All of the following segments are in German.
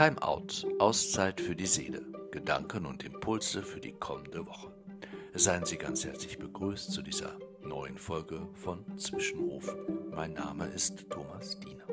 Time Out, Auszeit für die Seele, Gedanken und Impulse für die kommende Woche. Seien Sie ganz herzlich begrüßt zu dieser neuen Folge von Zwischenruf. Mein Name ist Thomas Diener.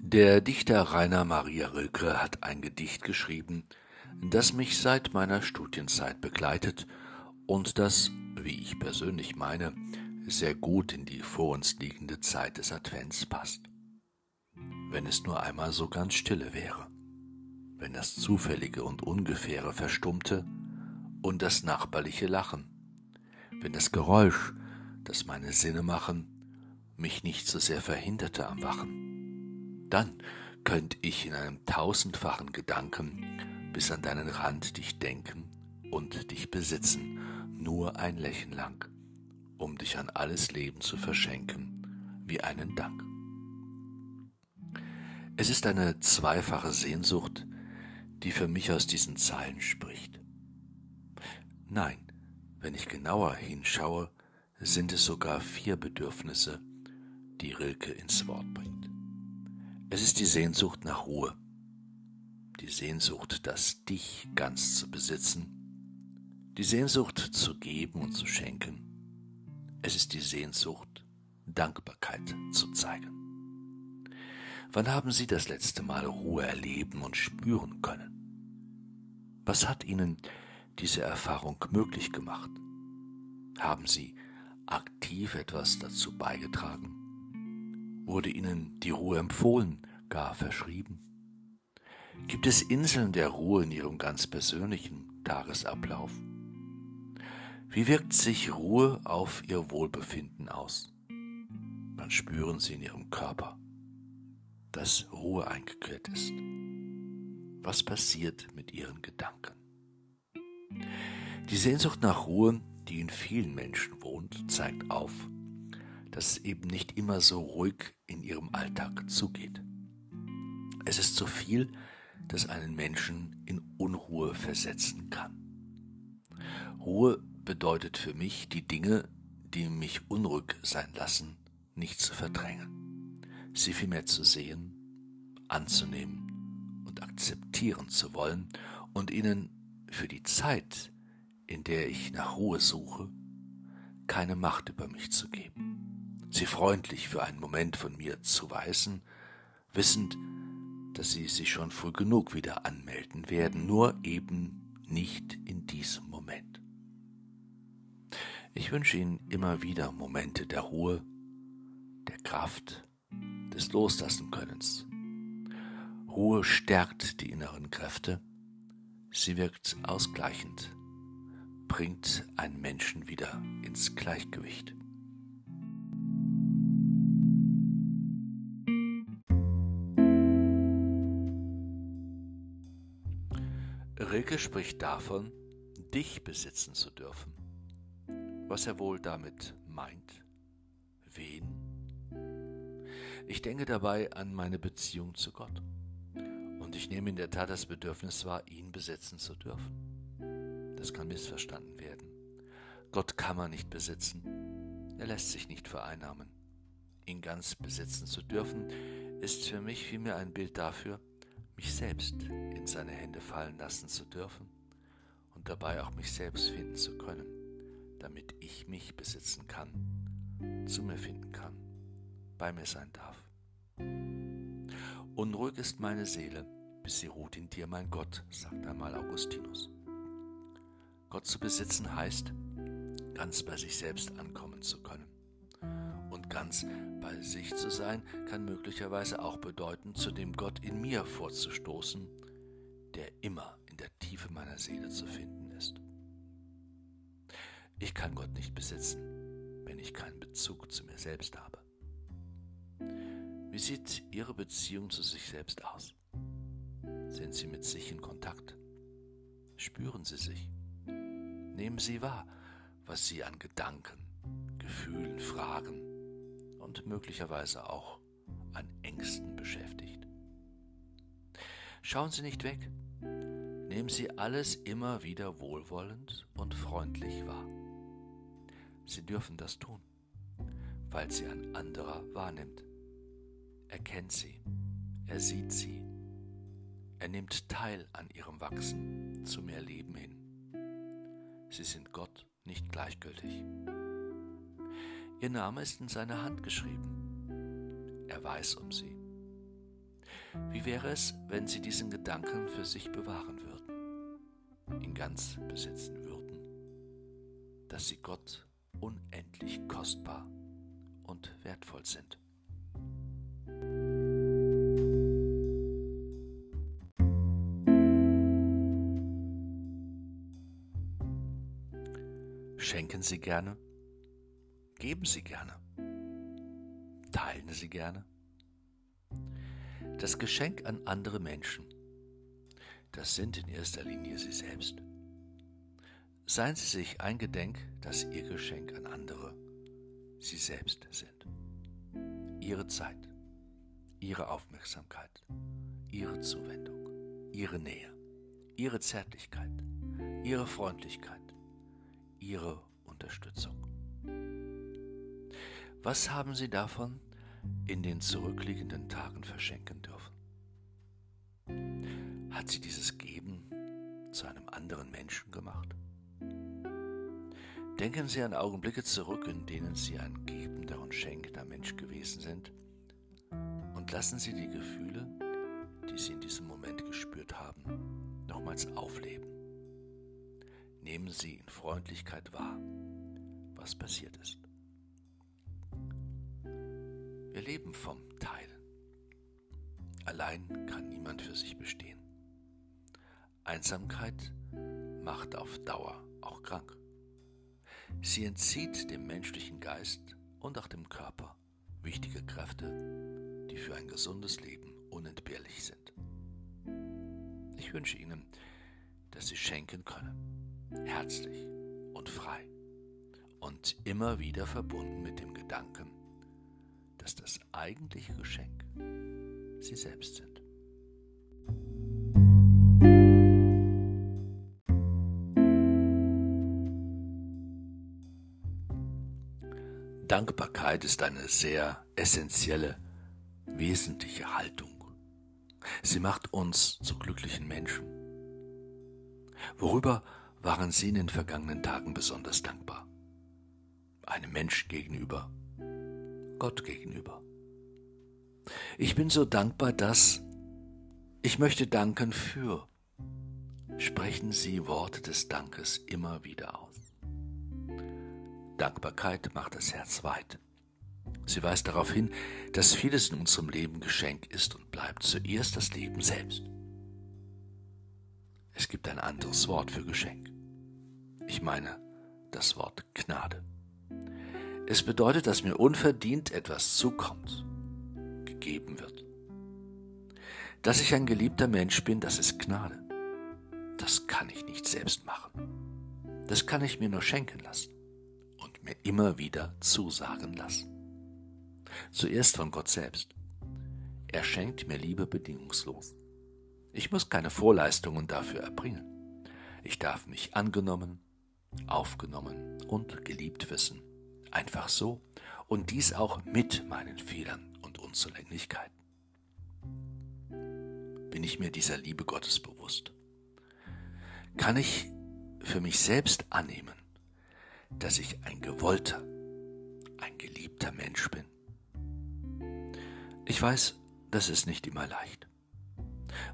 Der Dichter Rainer Maria Rilke hat ein Gedicht geschrieben, das mich seit meiner Studienzeit begleitet und das, wie ich persönlich meine, sehr gut in die vor uns liegende Zeit des Advents passt. Wenn es nur einmal so ganz stille wäre, wenn das Zufällige und Ungefähre verstummte und das nachbarliche Lachen, wenn das Geräusch, das meine Sinne machen, mich nicht so sehr verhinderte am Wachen dann könnt ich in einem tausendfachen Gedanken bis an deinen Rand dich denken und dich besitzen, nur ein Lächeln lang, um dich an alles Leben zu verschenken, wie einen Dank. Es ist eine zweifache Sehnsucht, die für mich aus diesen Zeilen spricht. Nein, wenn ich genauer hinschaue, sind es sogar vier Bedürfnisse, die Rilke ins Wort bringt. Es ist die Sehnsucht nach Ruhe, die Sehnsucht, das Dich ganz zu besitzen, die Sehnsucht zu geben und zu schenken. Es ist die Sehnsucht, Dankbarkeit zu zeigen. Wann haben Sie das letzte Mal Ruhe erleben und spüren können? Was hat Ihnen diese Erfahrung möglich gemacht? Haben Sie aktiv etwas dazu beigetragen? Wurde ihnen die Ruhe empfohlen, gar verschrieben? Gibt es Inseln der Ruhe in ihrem ganz persönlichen Tagesablauf? Wie wirkt sich Ruhe auf ihr Wohlbefinden aus? Wann spüren sie in ihrem Körper, dass Ruhe eingekehrt ist? Was passiert mit ihren Gedanken? Die Sehnsucht nach Ruhe, die in vielen Menschen wohnt, zeigt auf, dass es eben nicht immer so ruhig in ihrem Alltag zugeht. Es ist so viel, das einen Menschen in Unruhe versetzen kann. Ruhe bedeutet für mich, die Dinge, die mich unruhig sein lassen, nicht zu verdrängen, sie vielmehr zu sehen, anzunehmen und akzeptieren zu wollen und ihnen für die Zeit, in der ich nach Ruhe suche, keine Macht über mich zu geben sie freundlich für einen Moment von mir zu weisen, wissend, dass sie sich schon früh genug wieder anmelden werden, nur eben nicht in diesem. Ich wünsche Ihnen immer wieder Momente der Ruhe, der Kraft, des Loslassenkönnens. Ruhe stärkt die inneren Kräfte, sie wirkt ausgleichend, bringt einen Menschen wieder ins Gleichgewicht. Rilke spricht davon, dich besitzen zu dürfen. Was er wohl damit meint? Wen? Ich denke dabei an meine Beziehung zu Gott. Und ich nehme in der Tat das Bedürfnis wahr, ihn besitzen zu dürfen. Das kann missverstanden werden. Gott kann man nicht besitzen. Er lässt sich nicht vereinnahmen. Ihn ganz besitzen zu dürfen, ist für mich vielmehr ein Bild dafür, mich selbst in seine Hände fallen lassen zu dürfen und dabei auch mich selbst finden zu können, damit ich mich besitzen kann, zu mir finden kann, bei mir sein darf. Unruhig ist meine Seele, bis sie ruht in dir, mein Gott, sagt einmal Augustinus. Gott zu besitzen heißt, ganz bei sich selbst ankommen zu können ganz bei sich zu sein, kann möglicherweise auch bedeuten, zu dem Gott in mir vorzustoßen, der immer in der Tiefe meiner Seele zu finden. Ich kann Gott nicht besitzen, wenn ich keinen Bezug zu mir selbst habe. Wie sieht Ihre Beziehung zu sich selbst aus? Sind Sie mit sich in Kontakt? Spüren Sie sich? Nehmen Sie wahr, was Sie an Gedanken, Gefühlen, Fragen, und möglicherweise auch an Ängsten beschäftigt. Schauen Sie nicht weg. Nehmen Sie alles immer wieder wohlwollend und freundlich wahr. Sie dürfen das tun, weil sie ein anderer wahrnimmt. Er kennt sie, er sieht sie, er nimmt teil an ihrem Wachsen zu mehr Leben hin. Sie sind Gott nicht gleichgültig. Ihr Name ist in seiner Hand geschrieben. Er weiß um sie. Wie wäre es, wenn Sie diesen Gedanken für sich bewahren würden, ihn ganz besitzen würden, dass Sie Gott unendlich kostbar und wertvoll sind? Schenken Sie gerne? Geben Sie gerne? Teilen Sie gerne? Das Geschenk an andere Menschen, das sind in erster Linie Sie selbst. Seien Sie sich eingedenk, dass Ihr Geschenk an andere Sie selbst sind. Ihre Zeit, Ihre Aufmerksamkeit, Ihre Zuwendung, Ihre Nähe, Ihre Zärtlichkeit, Ihre Freundlichkeit, Ihre Unterstützung. Was haben Sie davon in den zurückliegenden Tagen verschenken dürfen? Hat Sie dieses Geben zu einem anderen Menschen gemacht? Denken Sie an Augenblicke zurück, in denen Sie ein gebender und schenkender Mensch gewesen sind, und lassen Sie die Gefühle, die Sie in diesem Moment gespürt haben, nochmals aufleben. Nehmen Sie in Freundlichkeit wahr, was passiert ist. Wir leben vom Teil. Allein kann niemand für sich bestehen. Einsamkeit macht auf Dauer auch krank. Sie entzieht dem menschlichen Geist und auch dem Körper wichtige Kräfte, die für ein gesundes Leben unentbehrlich sind. Ich wünsche Ihnen, dass Sie schenken können, herzlich und frei und immer wieder verbunden mit dem Gedanken, dass das eigentliche Geschenk Sie selbst sind. Dankbarkeit ist eine sehr essentielle, wesentliche Haltung. Sie macht uns zu glücklichen Menschen. Worüber waren Sie in den vergangenen Tagen besonders dankbar? Einem Menschen gegenüber, Gott gegenüber. Ich bin so dankbar, dass ich möchte danken für. Sprechen Sie Worte des Dankes immer wieder aus. Dankbarkeit macht das Herz weit. Sie weist darauf hin, dass vieles in unserem Leben Geschenk ist und bleibt zuerst das Leben selbst. Es gibt ein anderes Wort für Geschenk. Ich meine das Wort Gnade. Es bedeutet, dass mir unverdient etwas zukommt, gegeben wird. Dass ich ein geliebter Mensch bin, das ist Gnade. Das kann ich nicht selbst machen. Das kann ich mir nur schenken lassen mir immer wieder zusagen lassen. Zuerst von Gott selbst. Er schenkt mir Liebe bedingungslos. Ich muss keine Vorleistungen dafür erbringen. Ich darf mich angenommen, aufgenommen und geliebt wissen. Einfach so und dies auch mit meinen Fehlern und Unzulänglichkeiten. Bin ich mir dieser Liebe Gottes bewusst? Kann ich für mich selbst annehmen, dass ich ein gewollter, ein geliebter Mensch bin. Ich weiß, das ist nicht immer leicht.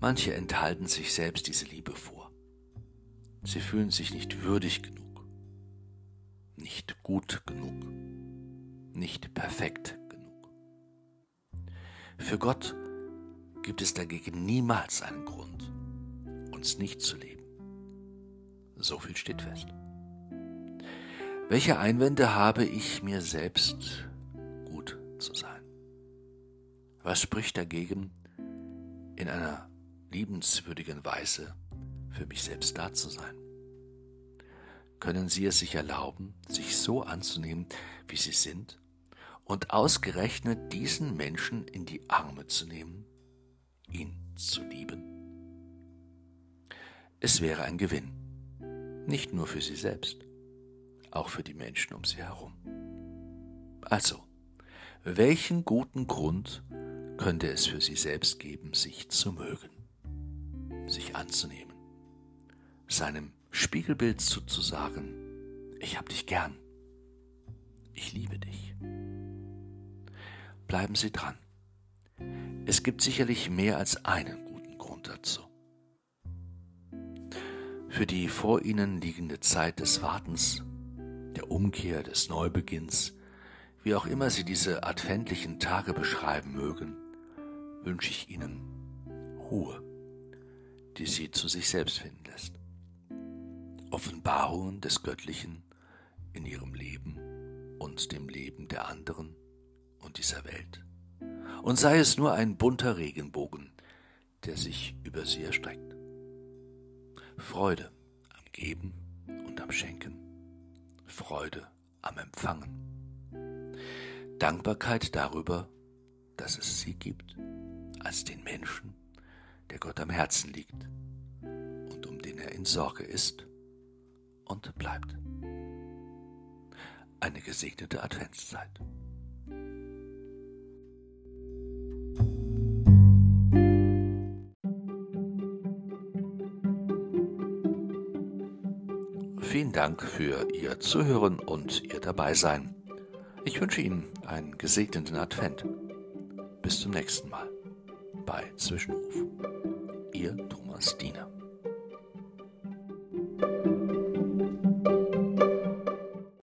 Manche enthalten sich selbst diese Liebe vor. Sie fühlen sich nicht würdig genug, nicht gut genug, nicht perfekt genug. Für Gott gibt es dagegen niemals einen Grund, uns nicht zu leben. So viel steht fest. Welche Einwände habe ich mir selbst, gut zu sein? Was spricht dagegen, in einer liebenswürdigen Weise für mich selbst da zu sein? Können Sie es sich erlauben, sich so anzunehmen, wie Sie sind, und ausgerechnet diesen Menschen in die Arme zu nehmen, ihn zu lieben? Es wäre ein Gewinn, nicht nur für Sie selbst, auch für die Menschen um sie herum. Also, welchen guten Grund könnte es für sie selbst geben, sich zu mögen, sich anzunehmen, seinem Spiegelbild zuzusagen, ich hab dich gern, ich liebe dich. Bleiben Sie dran. Es gibt sicherlich mehr als einen guten Grund dazu. Für die vor Ihnen liegende Zeit des Wartens, der Umkehr, des Neubeginns, wie auch immer Sie diese adventlichen Tage beschreiben mögen, wünsche ich Ihnen Ruhe, die Sie zu sich selbst finden lässt. Offenbarungen des Göttlichen in Ihrem Leben und dem Leben der anderen und dieser Welt. Und sei es nur ein bunter Regenbogen, der sich über Sie erstreckt. Freude am Geben und am Schenken. Freude am Empfangen. Dankbarkeit darüber, dass es sie gibt, als den Menschen, der Gott am Herzen liegt und um den er in Sorge ist und bleibt. Eine gesegnete Adventszeit. Vielen Dank für Ihr Zuhören und Ihr Dabeisein. Ich wünsche Ihnen einen gesegneten Advent. Bis zum nächsten Mal bei Zwischenruf. Ihr Thomas Diener.